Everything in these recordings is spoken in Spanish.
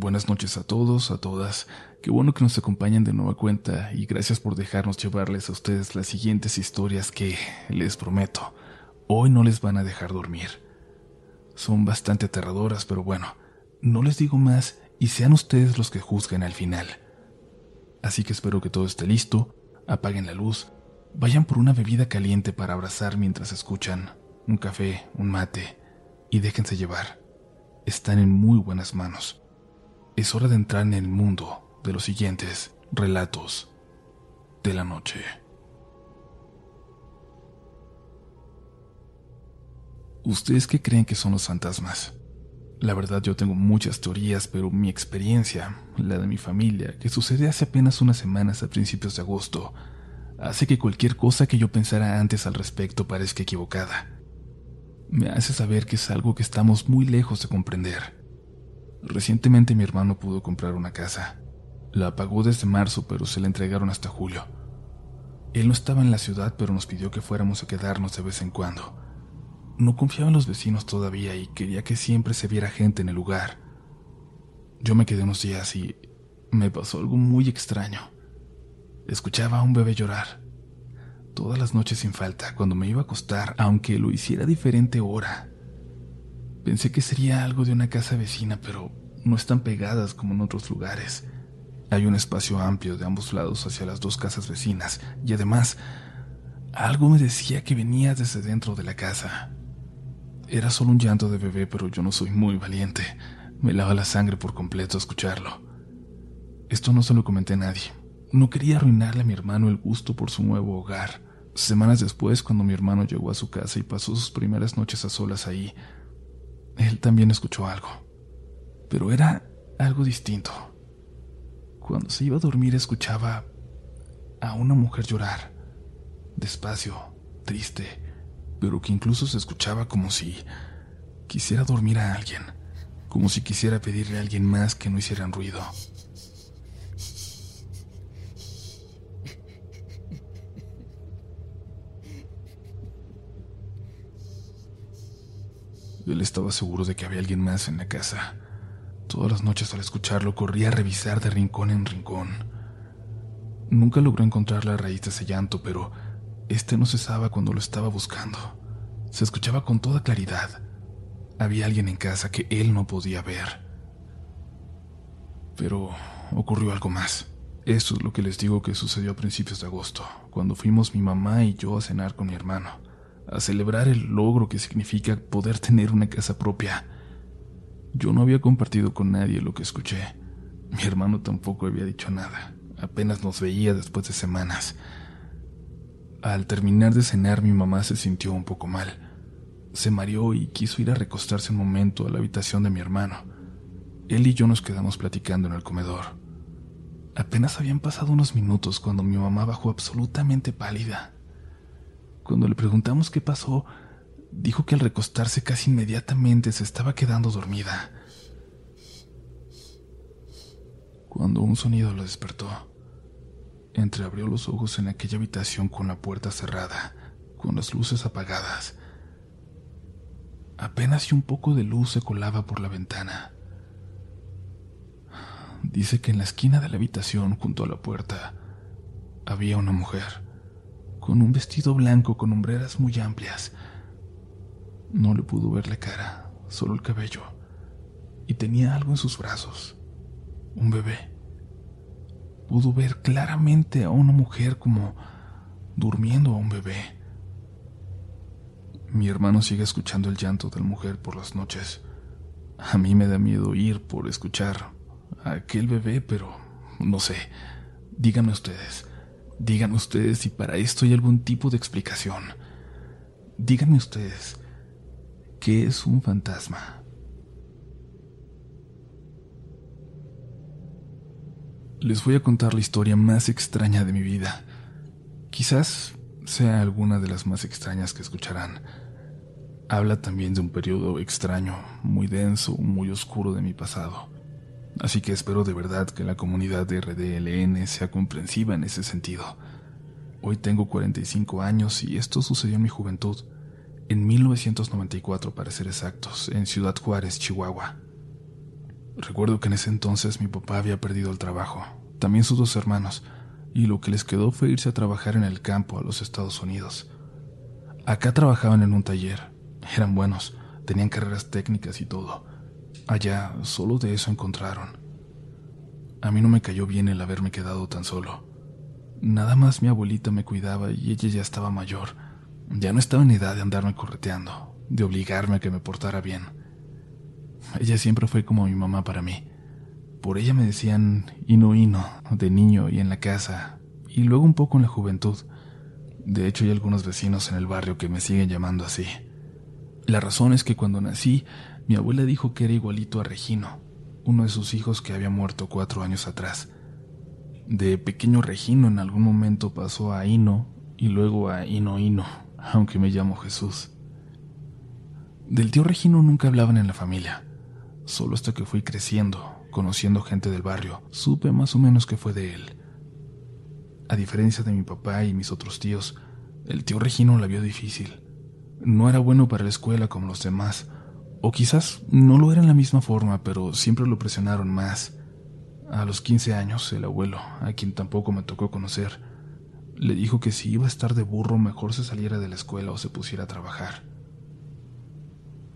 Buenas noches a todos, a todas. Qué bueno que nos acompañen de nueva cuenta y gracias por dejarnos llevarles a ustedes las siguientes historias que, les prometo, hoy no les van a dejar dormir. Son bastante aterradoras, pero bueno, no les digo más y sean ustedes los que juzguen al final. Así que espero que todo esté listo, apaguen la luz, vayan por una bebida caliente para abrazar mientras escuchan, un café, un mate, y déjense llevar. Están en muy buenas manos. Es hora de entrar en el mundo de los siguientes relatos de la noche. ¿Ustedes qué creen que son los fantasmas? La verdad yo tengo muchas teorías, pero mi experiencia, la de mi familia, que sucede hace apenas unas semanas a principios de agosto, hace que cualquier cosa que yo pensara antes al respecto parezca equivocada. Me hace saber que es algo que estamos muy lejos de comprender. Recientemente mi hermano pudo comprar una casa. La pagó desde marzo, pero se la entregaron hasta julio. Él no estaba en la ciudad, pero nos pidió que fuéramos a quedarnos de vez en cuando. No confiaba en los vecinos todavía y quería que siempre se viera gente en el lugar. Yo me quedé unos días y me pasó algo muy extraño. Escuchaba a un bebé llorar. Todas las noches sin falta, cuando me iba a acostar, aunque lo hiciera a diferente hora. Pensé que sería algo de una casa vecina, pero no están pegadas como en otros lugares. Hay un espacio amplio de ambos lados hacia las dos casas vecinas y además algo me decía que venía desde dentro de la casa. Era solo un llanto de bebé, pero yo no soy muy valiente. Me lava la sangre por completo escucharlo. Esto no se lo comenté a nadie. No quería arruinarle a mi hermano el gusto por su nuevo hogar. Semanas después, cuando mi hermano llegó a su casa y pasó sus primeras noches a solas ahí, él también escuchó algo. Pero era algo distinto. Cuando se iba a dormir escuchaba a una mujer llorar, despacio, triste, pero que incluso se escuchaba como si quisiera dormir a alguien, como si quisiera pedirle a alguien más que no hicieran ruido. Él estaba seguro de que había alguien más en la casa. Todas las noches al escucharlo corría a revisar de rincón en rincón. Nunca logró encontrar la raíz de ese llanto, pero este no cesaba cuando lo estaba buscando. Se escuchaba con toda claridad. Había alguien en casa que él no podía ver. Pero ocurrió algo más. Eso es lo que les digo que sucedió a principios de agosto, cuando fuimos mi mamá y yo a cenar con mi hermano, a celebrar el logro que significa poder tener una casa propia. Yo no había compartido con nadie lo que escuché. Mi hermano tampoco había dicho nada. Apenas nos veía después de semanas. Al terminar de cenar mi mamá se sintió un poco mal. Se mareó y quiso ir a recostarse un momento a la habitación de mi hermano. Él y yo nos quedamos platicando en el comedor. Apenas habían pasado unos minutos cuando mi mamá bajó absolutamente pálida. Cuando le preguntamos qué pasó, dijo que al recostarse casi inmediatamente se estaba quedando dormida. Cuando un sonido lo despertó, Entreabrió los ojos en aquella habitación con la puerta cerrada, con las luces apagadas. Apenas y un poco de luz se colaba por la ventana. Dice que en la esquina de la habitación, junto a la puerta, había una mujer, con un vestido blanco con hombreras muy amplias. No le pudo ver la cara, solo el cabello, y tenía algo en sus brazos, un bebé pudo ver claramente a una mujer como durmiendo a un bebé. Mi hermano sigue escuchando el llanto de la mujer por las noches. A mí me da miedo ir por escuchar a aquel bebé, pero no sé. Díganme ustedes, díganme ustedes si para esto hay algún tipo de explicación. Díganme ustedes, ¿qué es un fantasma? les voy a contar la historia más extraña de mi vida. Quizás sea alguna de las más extrañas que escucharán. Habla también de un periodo extraño, muy denso, muy oscuro de mi pasado. Así que espero de verdad que la comunidad de RDLN sea comprensiva en ese sentido. Hoy tengo 45 años y esto sucedió en mi juventud, en 1994 para ser exactos, en Ciudad Juárez, Chihuahua. Recuerdo que en ese entonces mi papá había perdido el trabajo, también sus dos hermanos, y lo que les quedó fue irse a trabajar en el campo a los Estados Unidos. Acá trabajaban en un taller, eran buenos, tenían carreras técnicas y todo. Allá solo de eso encontraron. A mí no me cayó bien el haberme quedado tan solo. Nada más mi abuelita me cuidaba y ella ya estaba mayor. Ya no estaba en edad de andarme correteando, de obligarme a que me portara bien. Ella siempre fue como mi mamá para mí. Por ella me decían Hino Hino, de niño y en la casa, y luego un poco en la juventud. De hecho, hay algunos vecinos en el barrio que me siguen llamando así. La razón es que cuando nací, mi abuela dijo que era igualito a Regino, uno de sus hijos que había muerto cuatro años atrás. De pequeño Regino en algún momento pasó a Hino y luego a Hino Hino, aunque me llamo Jesús. Del tío Regino nunca hablaban en la familia, solo hasta que fui creciendo, conociendo gente del barrio, supe más o menos que fue de él. A diferencia de mi papá y mis otros tíos, el tío Regino la vio difícil. No era bueno para la escuela como los demás, o quizás no lo era en la misma forma, pero siempre lo presionaron más. A los 15 años, el abuelo, a quien tampoco me tocó conocer, le dijo que si iba a estar de burro mejor se saliera de la escuela o se pusiera a trabajar.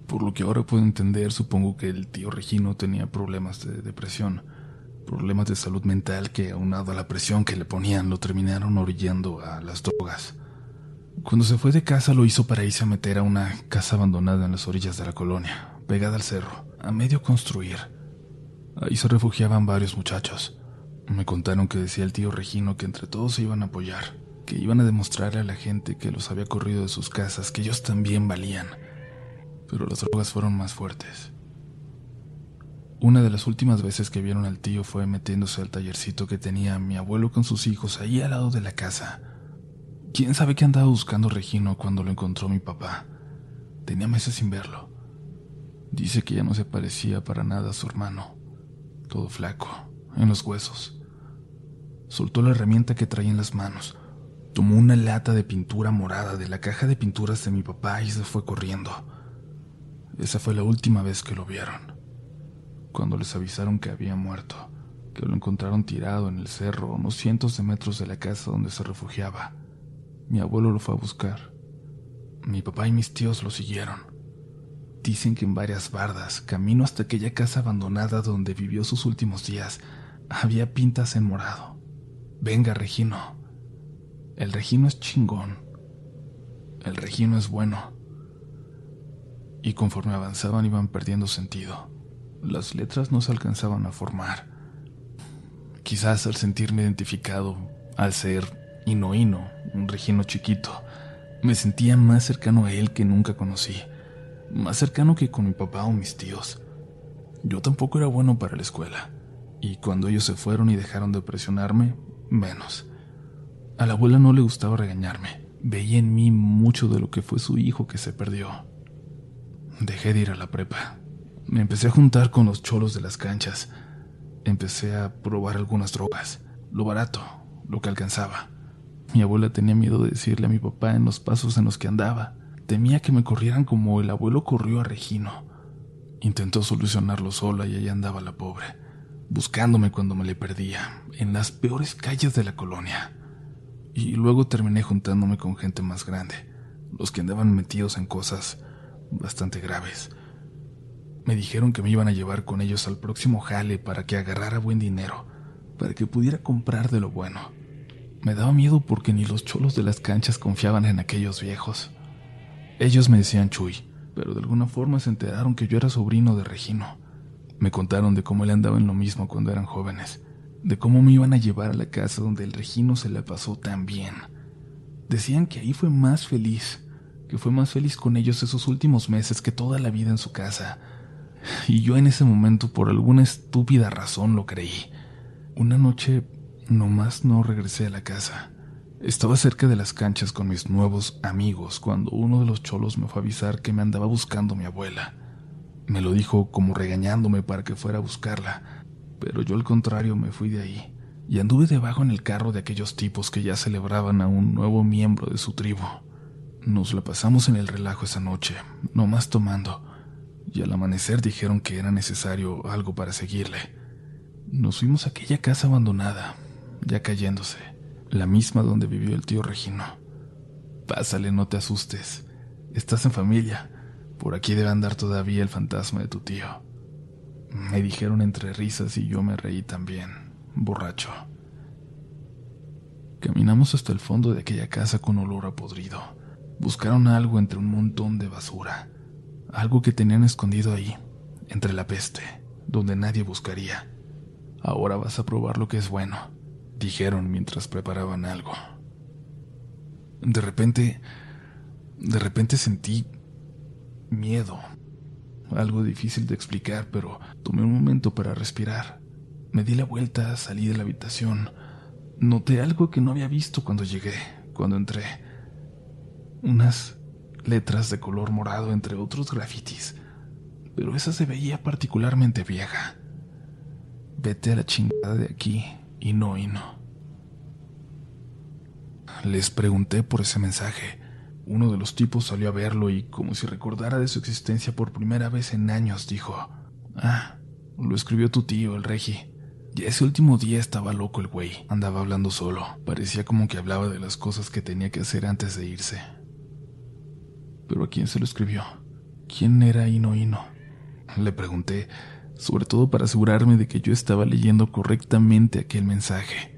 Por lo que ahora puedo entender, supongo que el tío Regino tenía problemas de depresión, problemas de salud mental que, aunado a la presión que le ponían, lo terminaron orillando a las drogas. Cuando se fue de casa lo hizo para irse a meter a una casa abandonada en las orillas de la colonia, pegada al cerro, a medio construir. Ahí se refugiaban varios muchachos. Me contaron que decía el tío Regino que entre todos se iban a apoyar, que iban a demostrarle a la gente que los había corrido de sus casas que ellos también valían. Pero las drogas fueron más fuertes. Una de las últimas veces que vieron al tío fue metiéndose al tallercito que tenía mi abuelo con sus hijos ahí al lado de la casa. ¿Quién sabe qué andaba buscando Regino cuando lo encontró mi papá? Tenía meses sin verlo. Dice que ya no se parecía para nada a su hermano. Todo flaco, en los huesos. Soltó la herramienta que traía en las manos, tomó una lata de pintura morada de la caja de pinturas de mi papá y se fue corriendo. Esa fue la última vez que lo vieron cuando les avisaron que había muerto, que lo encontraron tirado en el cerro unos cientos de metros de la casa donde se refugiaba. Mi abuelo lo fue a buscar. Mi papá y mis tíos lo siguieron. Dicen que en varias bardas, camino hasta aquella casa abandonada donde vivió sus últimos días, había pintas en morado. Venga, Regino. El Regino es chingón. El Regino es bueno. Y conforme avanzaban iban perdiendo sentido. Las letras no se alcanzaban a formar. Quizás al sentirme identificado, al ser Hino un regino chiquito, me sentía más cercano a él que nunca conocí, más cercano que con mi papá o mis tíos. Yo tampoco era bueno para la escuela, y cuando ellos se fueron y dejaron de presionarme, menos. A la abuela no le gustaba regañarme, veía en mí mucho de lo que fue su hijo que se perdió. Dejé de ir a la prepa, me empecé a juntar con los cholos de las canchas. Empecé a probar algunas drogas, lo barato, lo que alcanzaba. Mi abuela tenía miedo de decirle a mi papá en los pasos en los que andaba. Temía que me corrieran como el abuelo corrió a Regino. Intentó solucionarlo sola y allá andaba la pobre, buscándome cuando me le perdía, en las peores calles de la colonia. Y luego terminé juntándome con gente más grande, los que andaban metidos en cosas bastante graves. Me dijeron que me iban a llevar con ellos al próximo jale para que agarrara buen dinero, para que pudiera comprar de lo bueno. Me daba miedo porque ni los cholos de las canchas confiaban en aquellos viejos. Ellos me decían Chuy, pero de alguna forma se enteraron que yo era sobrino de Regino. Me contaron de cómo él andaba en lo mismo cuando eran jóvenes, de cómo me iban a llevar a la casa donde el Regino se le pasó tan bien. Decían que ahí fue más feliz, que fue más feliz con ellos esos últimos meses que toda la vida en su casa, y yo en ese momento por alguna estúpida razón lo creí. Una noche nomás no regresé a la casa. Estaba cerca de las canchas con mis nuevos amigos cuando uno de los cholos me fue a avisar que me andaba buscando mi abuela. Me lo dijo como regañándome para que fuera a buscarla, pero yo al contrario me fui de ahí y anduve debajo en el carro de aquellos tipos que ya celebraban a un nuevo miembro de su tribu. Nos la pasamos en el relajo esa noche, nomás tomando y al amanecer dijeron que era necesario algo para seguirle. Nos fuimos a aquella casa abandonada, ya cayéndose, la misma donde vivió el tío Regino. Pásale, no te asustes. Estás en familia. Por aquí debe andar todavía el fantasma de tu tío. Me dijeron entre risas y yo me reí también, borracho. Caminamos hasta el fondo de aquella casa con olor a podrido. Buscaron algo entre un montón de basura. Algo que tenían escondido ahí, entre la peste, donde nadie buscaría. Ahora vas a probar lo que es bueno, dijeron mientras preparaban algo. De repente, de repente sentí miedo. Algo difícil de explicar, pero tomé un momento para respirar. Me di la vuelta, salí de la habitación. Noté algo que no había visto cuando llegué, cuando entré. Unas letras de color morado entre otros grafitis, pero esa se veía particularmente vieja. Vete a la chingada de aquí y no y no. Les pregunté por ese mensaje. Uno de los tipos salió a verlo y, como si recordara de su existencia por primera vez en años, dijo, Ah, lo escribió tu tío, el Regi. Y ese último día estaba loco el güey, andaba hablando solo, parecía como que hablaba de las cosas que tenía que hacer antes de irse. Pero ¿a quién se lo escribió? ¿Quién era Ino Ino? Le pregunté, sobre todo para asegurarme de que yo estaba leyendo correctamente aquel mensaje.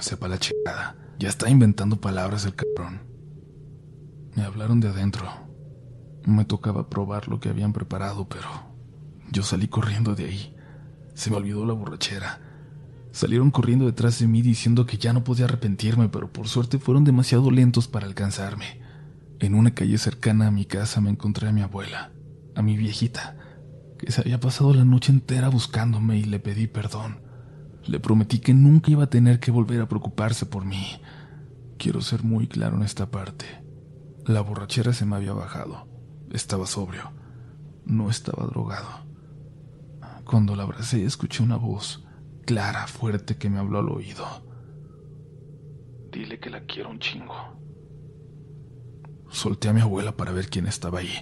Sepa la chingada, ya está inventando palabras el cabrón. Me hablaron de adentro. Me tocaba probar lo que habían preparado, pero yo salí corriendo de ahí. Se me olvidó la borrachera. Salieron corriendo detrás de mí diciendo que ya no podía arrepentirme, pero por suerte fueron demasiado lentos para alcanzarme. En una calle cercana a mi casa me encontré a mi abuela, a mi viejita, se había pasado la noche entera buscándome y le pedí perdón. Le prometí que nunca iba a tener que volver a preocuparse por mí. Quiero ser muy claro en esta parte. La borrachera se me había bajado. Estaba sobrio. No estaba drogado. Cuando la abracé escuché una voz clara, fuerte, que me habló al oído. Dile que la quiero un chingo. Solté a mi abuela para ver quién estaba ahí.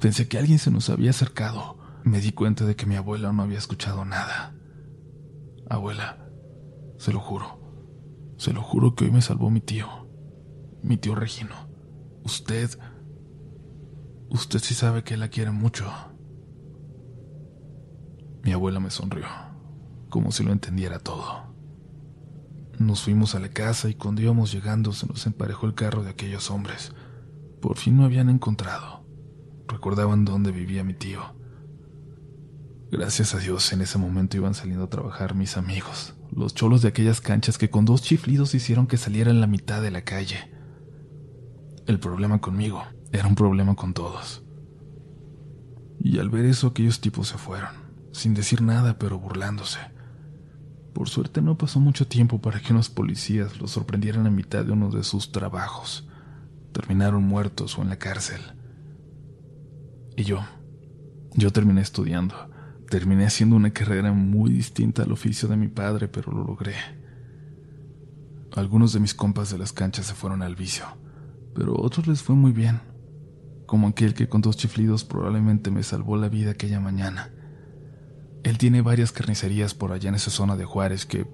Pensé que alguien se nos había acercado. Me di cuenta de que mi abuela no había escuchado nada. Abuela, se lo juro. Se lo juro que hoy me salvó mi tío. Mi tío Regino. Usted... Usted sí sabe que la quiere mucho. Mi abuela me sonrió, como si lo entendiera todo. Nos fuimos a la casa y cuando íbamos llegando se nos emparejó el carro de aquellos hombres. Por fin me habían encontrado. Recordaban dónde vivía mi tío. Gracias a Dios, en ese momento iban saliendo a trabajar mis amigos, los cholos de aquellas canchas que con dos chiflidos hicieron que saliera en la mitad de la calle. El problema conmigo era un problema con todos. Y al ver eso, aquellos tipos se fueron, sin decir nada, pero burlándose. Por suerte no pasó mucho tiempo para que unos policías los sorprendieran a mitad de uno de sus trabajos terminaron muertos o en la cárcel. Y yo, yo terminé estudiando. Terminé haciendo una carrera muy distinta al oficio de mi padre, pero lo logré. Algunos de mis compas de las canchas se fueron al vicio, pero a otros les fue muy bien, como aquel que con dos chiflidos probablemente me salvó la vida aquella mañana. Él tiene varias carnicerías por allá en esa zona de Juárez que,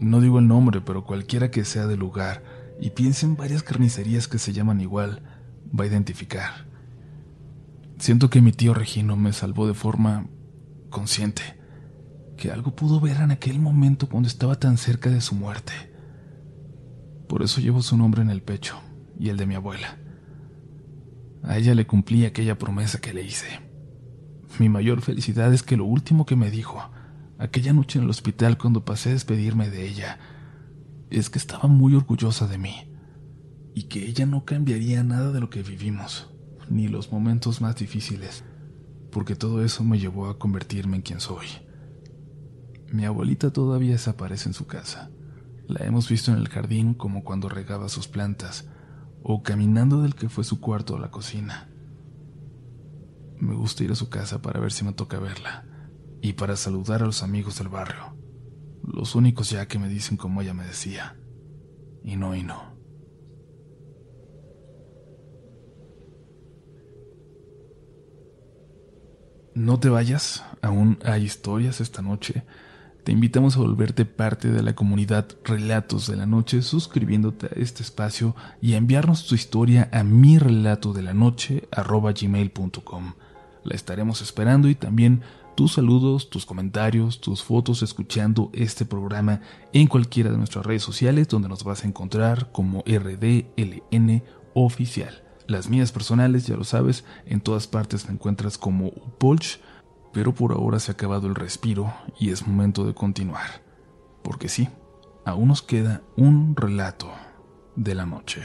no digo el nombre, pero cualquiera que sea del lugar, y piense en varias carnicerías que se llaman igual, va a identificar. Siento que mi tío Regino me salvó de forma consciente, que algo pudo ver en aquel momento cuando estaba tan cerca de su muerte. Por eso llevo su nombre en el pecho y el de mi abuela. A ella le cumplí aquella promesa que le hice. Mi mayor felicidad es que lo último que me dijo, aquella noche en el hospital cuando pasé a despedirme de ella, es que estaba muy orgullosa de mí y que ella no cambiaría nada de lo que vivimos, ni los momentos más difíciles, porque todo eso me llevó a convertirme en quien soy. Mi abuelita todavía desaparece en su casa. La hemos visto en el jardín como cuando regaba sus plantas, o caminando del que fue su cuarto a la cocina. Me gusta ir a su casa para ver si me toca verla, y para saludar a los amigos del barrio los únicos ya que me dicen como ella me decía. Y no y no. No te vayas, aún hay historias esta noche. Te invitamos a volverte parte de la comunidad Relatos de la Noche suscribiéndote a este espacio y a enviarnos tu historia a mi relato de la noche. La estaremos esperando y también tus saludos, tus comentarios, tus fotos escuchando este programa en cualquiera de nuestras redes sociales donde nos vas a encontrar como RDLN oficial. Las mías personales, ya lo sabes, en todas partes me encuentras como Upolch, pero por ahora se ha acabado el respiro y es momento de continuar. Porque sí, aún nos queda un relato de la noche.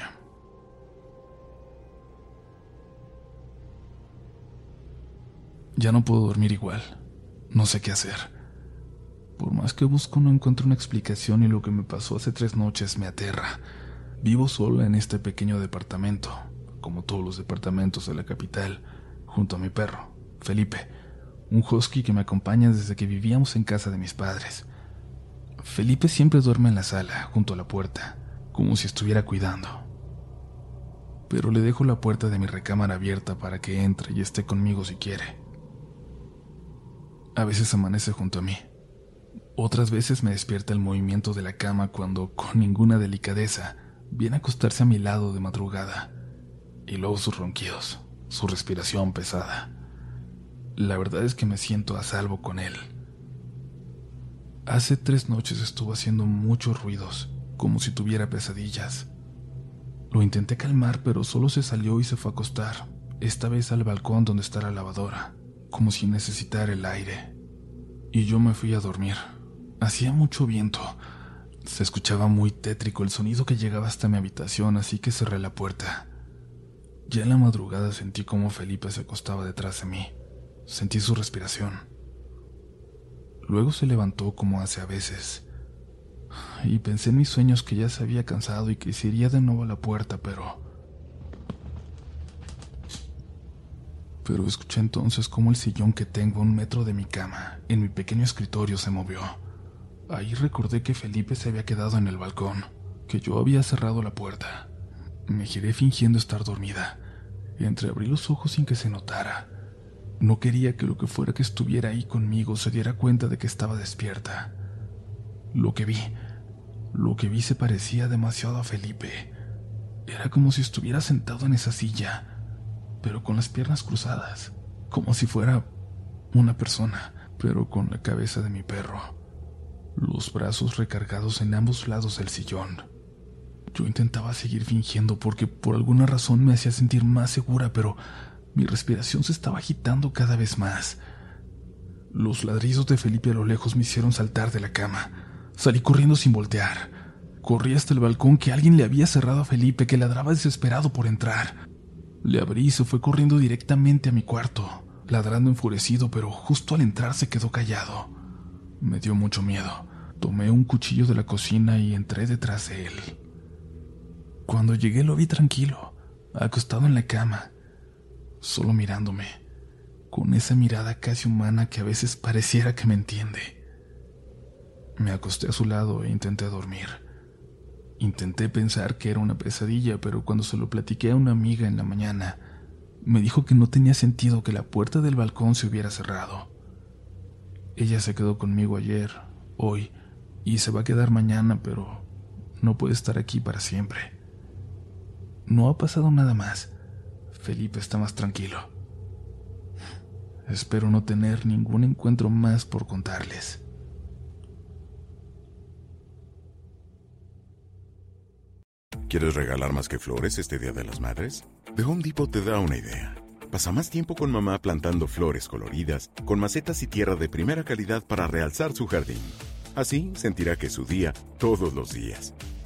Ya no puedo dormir igual. No sé qué hacer. Por más que busco no encuentro una explicación y lo que me pasó hace tres noches me aterra. Vivo sola en este pequeño departamento, como todos los departamentos de la capital, junto a mi perro, Felipe, un husky que me acompaña desde que vivíamos en casa de mis padres. Felipe siempre duerme en la sala, junto a la puerta, como si estuviera cuidando. Pero le dejo la puerta de mi recámara abierta para que entre y esté conmigo si quiere. A veces amanece junto a mí. Otras veces me despierta el movimiento de la cama cuando, con ninguna delicadeza, viene a acostarse a mi lado de madrugada. Y luego sus ronquidos, su respiración pesada. La verdad es que me siento a salvo con él. Hace tres noches estuvo haciendo muchos ruidos, como si tuviera pesadillas. Lo intenté calmar, pero solo se salió y se fue a acostar, esta vez al balcón donde está la lavadora como si necesitara el aire. Y yo me fui a dormir. Hacía mucho viento. Se escuchaba muy tétrico el sonido que llegaba hasta mi habitación, así que cerré la puerta. Ya en la madrugada sentí como Felipe se acostaba detrás de mí. Sentí su respiración. Luego se levantó como hace a veces. Y pensé en mis sueños que ya se había cansado y que se iría de nuevo a la puerta, pero pero escuché entonces cómo el sillón que tengo a un metro de mi cama, en mi pequeño escritorio, se movió. Ahí recordé que Felipe se había quedado en el balcón, que yo había cerrado la puerta. Me giré fingiendo estar dormida. Entreabrí los ojos sin que se notara. No quería que lo que fuera que estuviera ahí conmigo se diera cuenta de que estaba despierta. Lo que vi, lo que vi se parecía demasiado a Felipe. Era como si estuviera sentado en esa silla, pero con las piernas cruzadas, como si fuera una persona, pero con la cabeza de mi perro, los brazos recargados en ambos lados del sillón. Yo intentaba seguir fingiendo porque por alguna razón me hacía sentir más segura, pero mi respiración se estaba agitando cada vez más. Los ladridos de Felipe a lo lejos me hicieron saltar de la cama. Salí corriendo sin voltear. Corrí hasta el balcón que alguien le había cerrado a Felipe, que ladraba desesperado por entrar. Le abrí y se fue corriendo directamente a mi cuarto, ladrando enfurecido, pero justo al entrar se quedó callado. Me dio mucho miedo. Tomé un cuchillo de la cocina y entré detrás de él. Cuando llegué lo vi tranquilo, acostado en la cama, solo mirándome, con esa mirada casi humana que a veces pareciera que me entiende. Me acosté a su lado e intenté dormir. Intenté pensar que era una pesadilla, pero cuando se lo platiqué a una amiga en la mañana, me dijo que no tenía sentido que la puerta del balcón se hubiera cerrado. Ella se quedó conmigo ayer, hoy, y se va a quedar mañana, pero no puede estar aquí para siempre. No ha pasado nada más. Felipe está más tranquilo. Espero no tener ningún encuentro más por contarles. ¿Quieres regalar más que flores este Día de las Madres? The Home Depot te da una idea. Pasa más tiempo con mamá plantando flores coloridas, con macetas y tierra de primera calidad para realzar su jardín. Así sentirá que es su día todos los días.